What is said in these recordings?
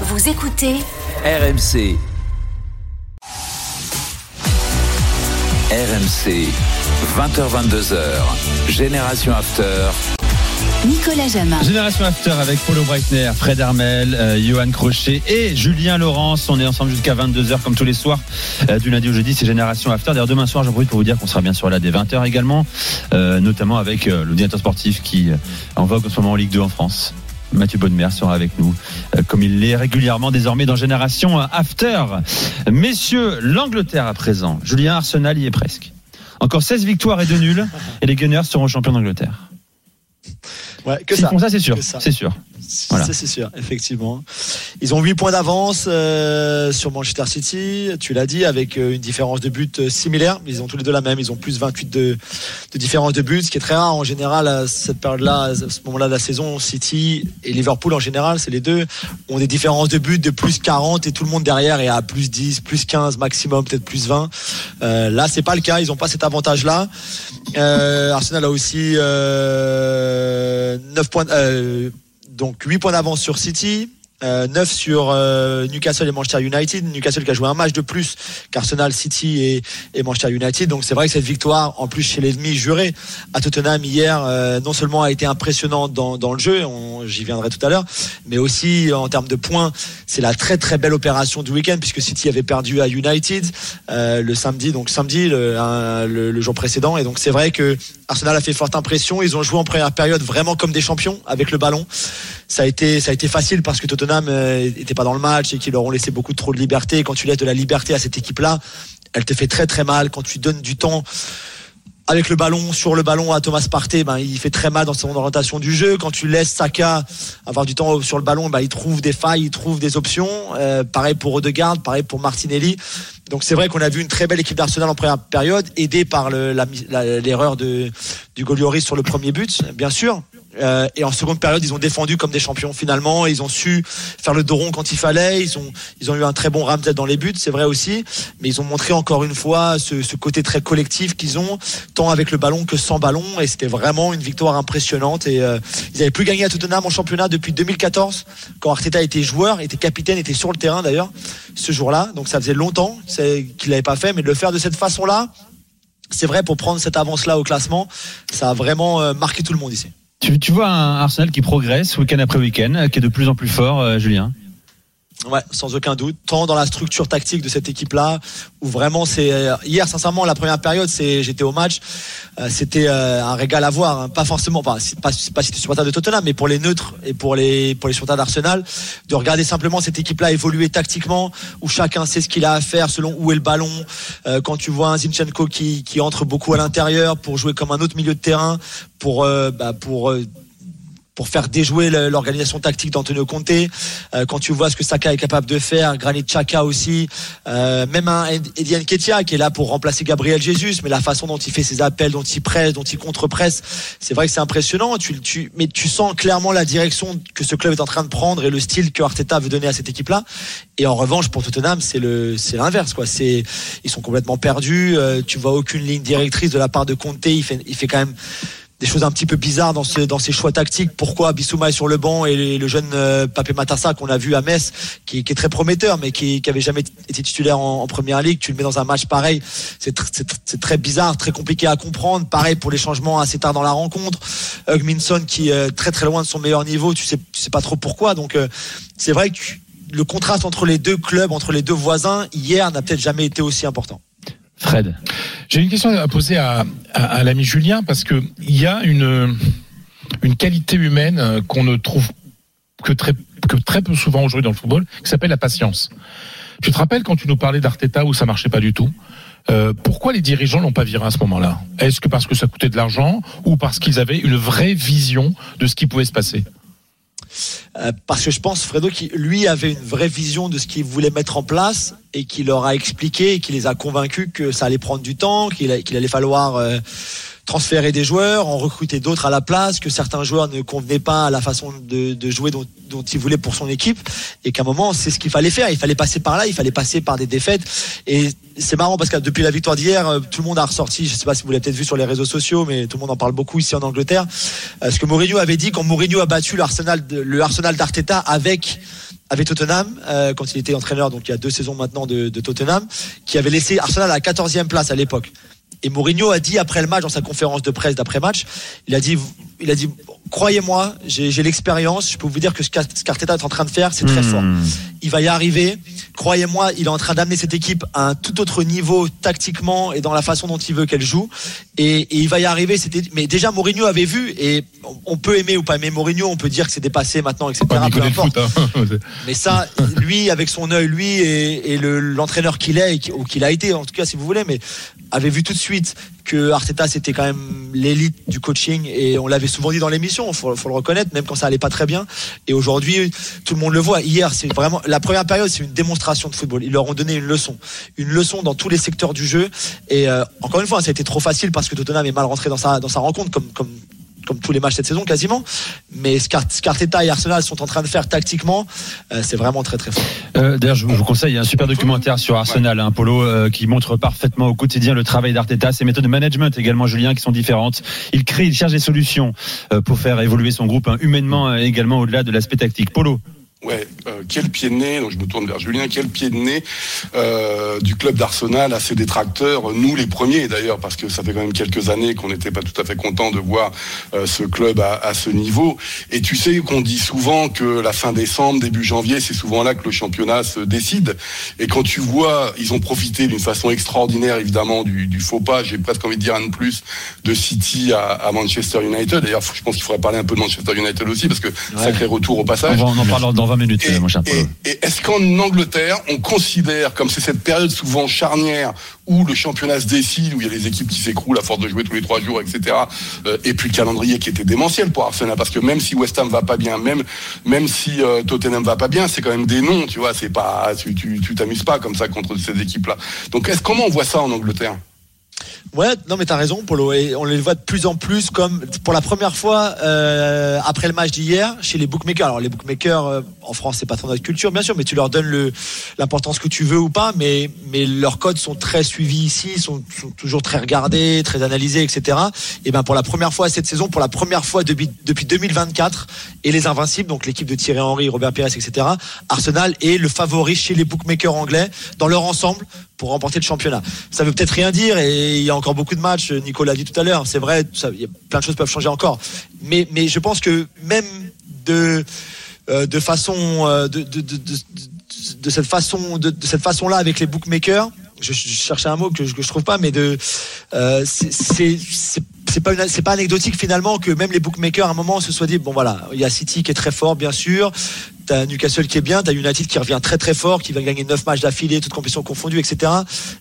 Vous écoutez RMC. RMC, 20h22h, Génération After. Nicolas Jamin. Génération After avec Paulo Breitner, Fred Hermel, euh, Johan Crochet et Julien Laurence. On est ensemble jusqu'à 22h comme tous les soirs euh, du lundi au jeudi. C'est Génération After. D'ailleurs, demain soir, j'en profite pour vous dire qu'on sera bien sûr là dès 20h également, euh, notamment avec euh, le directeur sportif qui euh, en vogue en ce moment en Ligue 2 en France. Mathieu Bonnemer sera avec nous, euh, comme il l'est régulièrement désormais dans Génération After. Messieurs, l'Angleterre à présent. Julien Arsenal y est presque. Encore 16 victoires et 2 nuls, et les Gunners seront champions d'Angleterre. Ouais, que S'ils font ça, c'est sûr. C'est sûr. Voilà. C'est sûr, effectivement. Ils ont 8 points d'avance euh, sur Manchester City, tu l'as dit, avec euh, une différence de but euh, similaire. Ils ont tous les deux la même. Ils ont plus 28 de, de différence de but, ce qui est très rare en général à cette période-là, à ce moment-là de la saison. City et Liverpool en général, c'est les deux, ont des différences de but de plus 40 et tout le monde derrière est à plus 10, plus 15 maximum, peut-être plus 20. Euh, là, c'est pas le cas. Ils n'ont pas cet avantage-là. Euh, Arsenal a aussi euh, 9 points. euh, donc 8 points d'avance sur City. Euh, 9 sur euh, Newcastle et Manchester United. Newcastle qui a joué un match de plus qu'Arsenal, City et, et Manchester United. Donc c'est vrai que cette victoire, en plus chez l'ennemi juré à Tottenham hier, euh, non seulement a été impressionnante dans, dans le jeu, j'y viendrai tout à l'heure, mais aussi en termes de points, c'est la très très belle opération du week-end puisque City avait perdu à United euh, le samedi, donc samedi le, le- le jour précédent. Et donc c'est vrai que Arsenal a fait forte impression. Ils ont joué en première période vraiment comme des champions avec le ballon. Ça a été ça a été facile parce que Tottenham euh, était pas dans le match et qu'ils leur ont laissé beaucoup trop de liberté. Quand tu laisses de la liberté à cette équipe-là, elle te fait très très mal. Quand tu donnes du temps avec le ballon, sur le ballon à Thomas Partey, ben, il fait très mal dans son orientation du jeu. Quand tu laisses Saka avoir du temps sur le ballon, ben, il trouve des failles, il trouve des options. Euh, pareil pour Odegaard, pareil pour Martinelli. Donc c'est vrai qu'on a vu une très belle équipe d'Arsenal en première période, aidée par l'erreur de du Golioris sur le premier but, bien sûr. Euh, et en seconde période, ils ont défendu comme des champions finalement. Ils ont su faire le dos rond quand il fallait. Ils ont, ils ont eu un très bon Ramsey dans les buts, c'est vrai aussi. Mais ils ont montré encore une fois ce, ce côté très collectif qu'ils ont, tant avec le ballon que sans ballon. Et c'était vraiment une victoire impressionnante. Et euh, ils n'avaient plus gagné à Tottenham en championnat depuis 2014, quand Arteta était joueur, était capitaine, était sur le terrain d'ailleurs ce jour-là. Donc ça faisait longtemps qu'il l'avait pas fait, mais de le faire de cette façon-là. C'est vrai pour prendre cette avance-là au classement, ça a vraiment euh, marqué tout le monde ici. Tu, vois un Arsenal qui progresse week-end après week-end, qui est de plus en plus fort, euh, Julien? Ouais, sans aucun doute. Tant dans la structure tactique de cette équipe-là, où vraiment c'est euh, hier, sincèrement, la première période, c'est j'étais au match, euh, c'était euh, un régal à voir. hein. Pas forcément, pas pas, pas si t'es supporter de Tottenham, mais pour les neutres et pour les pour les supporters d'Arsenal, de regarder simplement cette équipe-là évoluer tactiquement, où chacun sait ce qu'il a à faire selon où est le ballon. Quand tu vois un Zinchenko qui qui entre beaucoup à l'intérieur pour jouer comme un autre milieu de terrain, pour bah, pour pour faire déjouer l'organisation tactique d'Antonio Conte. Euh, quand tu vois ce que Saka est capable de faire, Granit Xhaka aussi, euh, même un Ed- Eddie Nketiah qui est là pour remplacer Gabriel Jesus, mais la façon dont il fait ses appels, dont il presse, dont il contre-presse, c'est vrai que c'est impressionnant. Tu, tu, mais tu sens clairement la direction que ce club est en train de prendre et le style que Arteta veut donner à cette équipe-là. Et en revanche, pour Tottenham, c'est c'est l'inverse, quoi. C'est, ils sont complètement perdus. Euh, tu vois aucune ligne directrice de la part de Conte. Il fait, il fait quand même des choses un petit peu bizarres dans, ce, ses choix tactiques. Pourquoi Bissouma est sur le banc et le, jeune euh, Papé Matassa qu'on a vu à Metz, qui, est très prometteur, mais qui, qui avait jamais été titulaire en, première ligue, tu le mets dans un match pareil, c'est tr- c'est tr- c'est très bizarre, très compliqué à comprendre. Pareil pour les changements assez tard dans la rencontre. Hugminson qui est très très loin de son meilleur niveau, tu sais, tu sais pas trop pourquoi. Donc euh, c'est vrai que le contraste entre les deux clubs, entre les deux voisins, hier n'a peut-être jamais été aussi important. Fred. J'ai une question à poser à, à, à l'ami Julien parce que il y a une une qualité humaine euh, qu'on ne trouve que très que très peu souvent aujourd'hui dans le football, qui s'appelle la patience. Tu te rappelles quand tu nous parlais d'Arteta où ça marchait pas du tout euh, pourquoi les dirigeants l'ont pas viré à ce moment-là? Est-ce que parce que ça coûtait de l'argent ou parce qu'ils avaient une vraie vision de ce qui pouvait se passer? Euh, parce que je pense Fredo qui lui avait une vraie vision de ce qu'il voulait mettre en place et qui leur a expliqué et qui les a convaincus que ça allait prendre du temps, qu'il allait falloir euh, transférer des joueurs, en recruter d'autres à la place, que certains joueurs ne convenaient pas à la façon de, de jouer dont, dont il voulait pour son équipe et qu'à un moment c'est ce qu'il fallait faire. Il fallait passer par là, il fallait passer par des défaites et c'est marrant parce que depuis la victoire d'hier, euh, tout le monde a ressorti. Je sais pas si vous l'avez peut-être vu sur les réseaux sociaux, mais tout le monde en parle beaucoup ici en Angleterre. Euh, ce que Mourinho avait dit quand Mourinho a battu le Arsenal, de- le Arsenal d'Arteta avec avec Tottenham euh, quand il était entraîneur, donc il y a deux saisons maintenant de, de Tottenham, qui avait laissé Arsenal à la 14e place à l'époque. Et Mourinho a dit après le match, dans sa conférence de presse d'après-match, il a dit, il a dit, croyez-moi, j'ai l'expérience, je peux vous dire que ce qu'Ar- ce qu'Arteta est en train de faire, c'est très Hmm. fort. Il va y arriver. Croyez-moi, il est en train d'amener cette équipe à un tout autre niveau tactiquement et dans la façon dont il veut qu'elle joue. Et, et il va y arriver. Mais déjà Mourinho avait vu et on- peut aimer ou pas aimer Mourinho, on peut dire que c'est dépassé maintenant, etc. Peu importe. foot. hein. Mais ça, lui, avec son œil, lui et, et le- l'entraîneur qu'il est, ou qu'il a été, en tout cas, si vous voulez, mais avait vu tout de suite que Arteta c'était quand même l'élite du coaching et on l'avait souvent dit dans l'émission, faut, faut le reconnaître, même quand ça allait pas très bien. Et aujourd'hui, tout le monde le voit. Hier, c'est vraiment la première période, c'est une démonstration de football. Ils leur ont donné une leçon, une leçon dans tous les secteurs du jeu. Et euh, encore une fois, ça a été trop facile parce que Tottenham est mal rentré dans sa rencontre, comme comme tous les matchs cette saison quasiment. Mais ce qu'Ar- ce qu'Arteta et Arsenal sont en train de faire tactiquement, euh, c'est vraiment très très fort. Euh, D'ailleurs, je vous conseille un super documentaire sur Arsenal, un polo euh, qui montre parfaitement au quotidien le travail d'Arteta, ses méthodes de management également, Julien, qui sont différentes. Il crée, il cherche des solutions pour faire évoluer son groupe hein, humainement également au-delà de l'aspect tactique. Polo. Ouais, euh, quel pied de nez, donc je me tourne vers Julien, quel pied de nez euh, du club d'Arsenal à ses détracteurs, nous les premiers d'ailleurs, parce que ça fait quand même quelques années qu'on n'était pas tout à fait content de voir euh, ce club à, à ce niveau. Et tu sais qu'on dit souvent que la fin décembre, début janvier, c'est souvent là que le championnat se décide. Et quand tu vois, ils ont profité d'une façon extraordinaire évidemment du, du faux pas, j'ai presque envie de dire un de plus, de City à, à Manchester United. D'ailleurs, je pense qu'il faudrait parler un peu de Manchester United aussi, parce que sacré retour au On, passage. va, on en parle dans 20 minutes, Et, mon cher et- et est-ce qu'en Angleterre, on considère, comme c'est cette période souvent charnière où le championnat se décide, où il y a les équipes qui s'écroulent à force de jouer tous les trois jours, etc. euh, et puis le calendrier qui était démentiel pour Arsenal, parce que même si West Ham va pas bien, même même si euh, Tottenham va pas bien, c'est quand même des noms, tu vois. C'est pas, tu tu tu t'amuses pas comme ça contre ces équipes-là. Donc est-ce comment on voit ça en Angleterre? Ouais, non mais t'as raison, Polo. Et on les voit de plus en plus comme pour la première fois euh, après le match d'hier chez les bookmakers. Alors les bookmakers euh, en France c'est pas trop notre culture, bien sûr, mais tu leur donnes l'importance que tu veux ou pas. Mais leurs codes sont très suivis ici, sont, toujours très regardés, très analysés, etc. Et ben pour la première fois cette saison, pour la première fois depuis depuis 2024 et les Invincibles, donc l'équipe de Thierry Henry, Robert Pires, etc. Arsenal est le favori chez les bookmakers anglais dans leur ensemble pour remporter le championnat. Ça veut peut-être rien dire et il y a encore beaucoup de matchs. Nicolas l'a dit tout à l'heure. C'est vrai, ça- y a plein de choses peuvent changer encore. Mais je pense que même de euh, de façon euh, de, de, de, de, cette façon de, cette façon là avec les bookmakers je, je cherchais un mot que je, que je trouve pas mais de euh, c'est pas c'est pas anecdotique finalement que même les bookmakers à un moment se soient dit bon voilà il y a City qui est très fort bien sûr T'as Newcastle qui est bien, t'as United qui revient très très fort, qui va gagner 9 matchs d'affilée, toutes compétitions confondues, etc.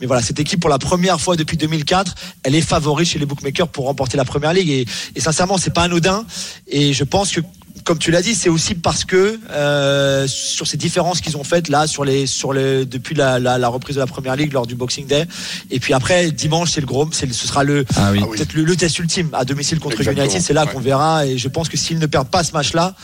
Mais voilà, cette équipe pour la première fois depuis 2004, elle est favorite chez les bookmakers pour remporter la première ligue. Et, et sincèrement, c'est pas anodin. Et je pense que comme tu l'as dit, c'est aussi parce que euh, sur ces différences qu'ils ont faites là, sur les, sur les, depuis la, la, la reprise de la première ligue lors du Boxing Day, et puis après dimanche, c'est le gros, c'est le- ce sera le Ah. Ah oui. peut-être le, le test ultime à domicile contre Exactement, United. C'est là ouais. qu'on verra, et je pense que s'ils ne perdent pas ce match-là,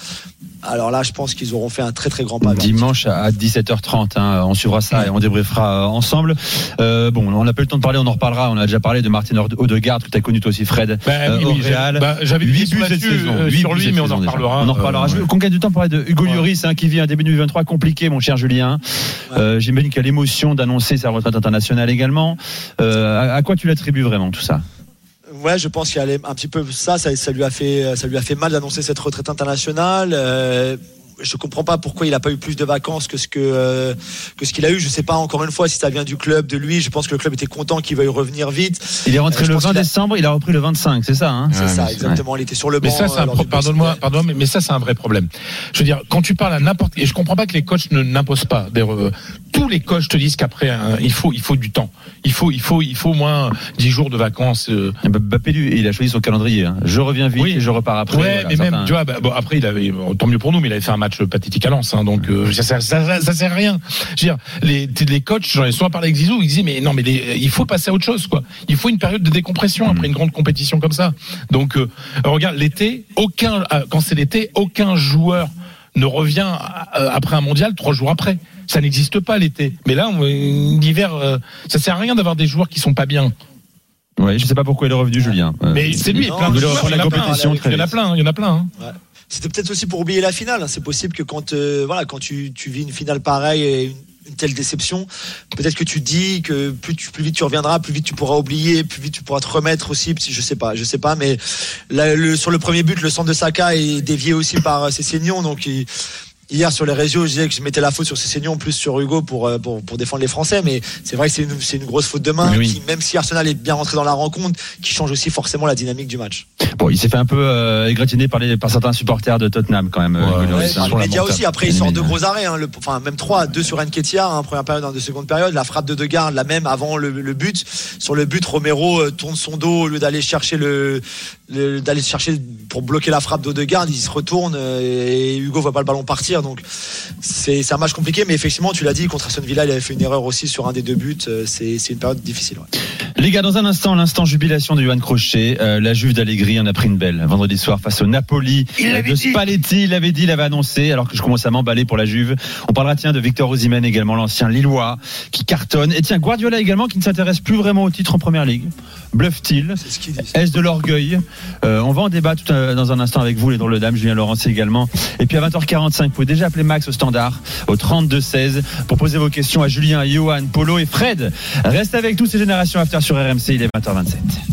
alors là, je pense qu'ils auront fait un très très grand pas. Dimanche à 17h30, hein, on suivra ça et on débriefera ensemble. Euh, bon, on n'a pas eu le temps de parler, on en reparlera. On a déjà parlé de Martin Ode- Odegaard, que tu as connu toi aussi, Fred. Bah, euh, oui, bah, j'avais Huit dit buts cette saison. euh, sur buts lui, cette mais on en reparlera. On en reparlera. Euh, Je veux qu'on gagne du temps pour parler de Hugo Ouais. Lloris, hein, qui vit un début 2023 compliqué, mon cher Julien. Euh, J'imagine qu'il y a l'émotion d'annoncer sa retraite internationale également. Euh, à, à quoi tu l'attribues vraiment tout ça? Ouais, je pense qu'il y a un petit peu ça, ça, ça lui a fait, ça lui a fait mal d'annoncer cette retraite internationale. Euh, je comprends pas pourquoi il a pas eu plus de vacances que ce que euh, que ce qu'il a eu. Je sais pas encore une fois si ça vient du club, de lui. Je pense que le club était content qu'il veuille revenir vite. Il est rentré Euh, le pense 20 qu'il a- décembre, il a repris le 25, c'est ça hein? C'est Ouais, ça, exactement. Il était sur le banc. Mais ça, c'est euh, un pro- pardonne-moi, pardon, mais, mais ça, c'est un vrai problème. Je veux dire, quand tu parles à n'importe, et je comprends pas que les coachs ne n'imposent pas. Des, tous les coachs te disent qu'après, un- il faut, il faut du temps. Il faut, il faut, il faut au moins 10 jours de vacances. euh. Mbappé, lui, il a choisi son calendrier. hein. Je reviens vite Oui. et je repars après. ouais, Voilà, mais certains- même, tu vois, bah, bon, après, il avait, bon, tant mieux pour nous, mais il avait fait un match pathétique à Lens, hein, donc euh, ça, ça, ça, ça sert à rien. Je veux dire, les, les coachs, j'en ai souvent parlé avec Zizou, ils disaient, mais non, mais les- il faut passer à autre chose, quoi. Il faut une période de décompression après une grande compétition comme ça. Donc, euh, regarde, l'été, aucun, euh, quand c'est l'été, aucun joueur ne revient euh, après un mondial trois jours après. Ça n'existe pas l'été. Mais là, l'hiver, euh, ça sert à rien d'avoir des joueurs qui sont pas bien. Ouais, je sais pas pourquoi il est revenu, Julien. Euh, Mais c'est lui, plein de il joueurs, il y en a plein, hein. il y en a plein, y c'était peut-être aussi pour oublier la finale. C'est possible que quand, euh, voilà, quand tu, vis une finale pareille et une, telle déception, peut-être que tu dis que plus, vite tu reviendras, plus vite tu pourras oublier, plus vite tu pourras te remettre aussi. Je sais pas, je sais pas, mais sur le premier but, le centre de Saka est dévié aussi par Cessignon, donc il, Hier sur les réseaux, je disais que je mettais la faute sur Cessignon plus sur Hugo pour, euh, pour, pour défendre les Français, mais c'est vrai que c'est une, c'est une grosse faute de main, Oui, qui, même si Arsenal est bien rentré dans la rencontre, qui change aussi forcément la dynamique du match. Bon, il s'est fait un peu euh, égratigner par, les, par certains supporters de Tottenham quand même. euh, Ouais, Hugo Ouais, hein. les médias montagne. aussi. Après, il sort deux gros arrêts, hein, le- enfin même trois, deux sur Nketiah, hein, première période, un de seconde période. La frappe de Degarde, la même avant le, le but. Sur le but, Romero euh, tourne son dos au lieu d'aller chercher le, le- d'aller chercher pour bloquer la frappe d'Odegaard. Il se retourne euh, et Hugo voit pas le ballon partir. Donc c'est un match compliqué, mais effectivement, tu l'as dit, contre Aston Villa, il avait fait une erreur aussi sur un des deux buts. Euh, C'est une période difficile. Les gars, dans un instant, l'instant jubilation de Johan Crochet. Euh, la Juve d'Allegri en a pris une belle vendredi soir face au Napoli euh, de Spalletti. Il l'avait dit, il l'avait annoncé, alors que je commence à m'emballer pour la Juve. On parlera tiens de Victor Osimhen également, l'ancien Lillois, qui cartonne. Et tiens, Guardiola également, qui ne s'intéresse plus vraiment au titre en première ligue. Bluffe-t-il. Est-ce de l'orgueil? Euh, On va en débattre tout à- dans un instant avec vous, les drôles de dames, Julien Laurence également. Et puis à 20h45, vous pouvez déjà appeler Max au standard, au 32-16, pour poser vos questions à Julien, Johan, Polo et Fred. Reste avec tous ces générations after sur RMC, il est 20h27.